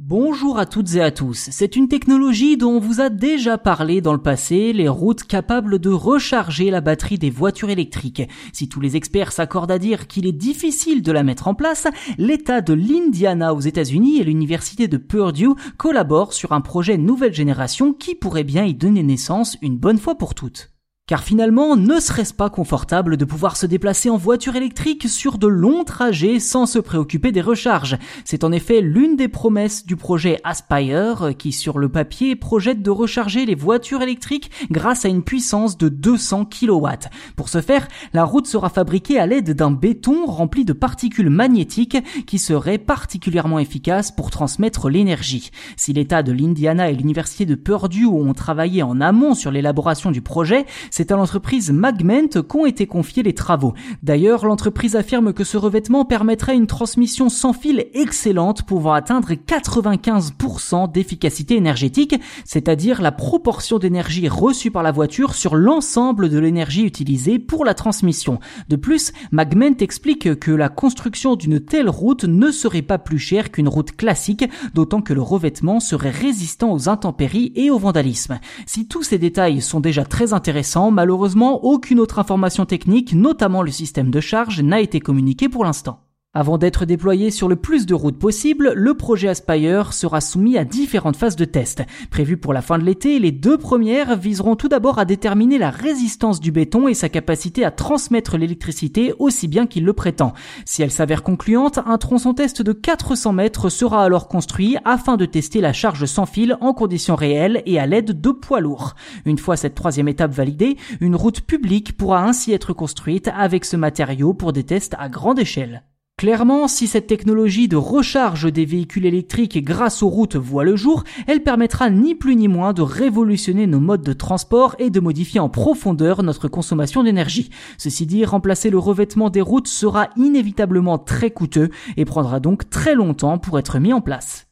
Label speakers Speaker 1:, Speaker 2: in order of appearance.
Speaker 1: Bonjour à toutes et à tous. C'est une technologie dont on vous a déjà parlé dans le passé, les routes capables de recharger la batterie des voitures électriques. Si tous les experts s'accordent à dire qu'il est difficile de la mettre en place, l'État de l'Indiana aux États-Unis et l'Université de Purdue collaborent sur un projet nouvelle génération qui pourrait bien y donner naissance une bonne fois pour toutes. Car finalement, ne serait-ce pas confortable de pouvoir se déplacer en voiture électrique sur de longs trajets sans se préoccuper des recharges? C'est en effet l'une des promesses du projet Aspire qui sur le papier projette de recharger les voitures électriques grâce à une puissance de 200 kW. Pour ce faire, la route sera fabriquée à l'aide d'un béton rempli de particules magnétiques qui serait particulièrement efficace pour transmettre l'énergie. Si l'État de l'Indiana et l'Université de Purdue ont travaillé en amont sur l'élaboration du projet, c'est à l'entreprise Magment qu'ont été confiés les travaux. D'ailleurs, l'entreprise affirme que ce revêtement permettrait une transmission sans fil excellente pouvant atteindre 95% d'efficacité énergétique, c'est-à-dire la proportion d'énergie reçue par la voiture sur l'ensemble de l'énergie utilisée pour la transmission. De plus, Magment explique que la construction d'une telle route ne serait pas plus chère qu'une route classique, d'autant que le revêtement serait résistant aux intempéries et au vandalisme. Si tous ces détails sont déjà très intéressants, malheureusement, aucune autre information technique, notamment le système de charge, n'a été communiquée pour l'instant. Avant d'être déployé sur le plus de routes possible, le projet Aspire sera soumis à différentes phases de test. Prévues pour la fin de l'été, les deux premières viseront tout d'abord à déterminer la résistance du béton et sa capacité à transmettre l'électricité aussi bien qu'il le prétend. Si elle s'avère concluante, un tronçon test de 400 mètres sera alors construit afin de tester la charge sans fil en conditions réelles et à l'aide de poids lourds. Une fois cette troisième étape validée, une route publique pourra ainsi être construite avec ce matériau pour des tests à grande échelle. Clairement, si cette technologie de recharge des véhicules électriques grâce aux routes voit le jour, elle permettra ni plus ni moins de révolutionner nos modes de transport et de modifier en profondeur notre consommation d'énergie. Ceci dit, remplacer le revêtement des routes sera inévitablement très coûteux et prendra donc très longtemps pour être mis en place.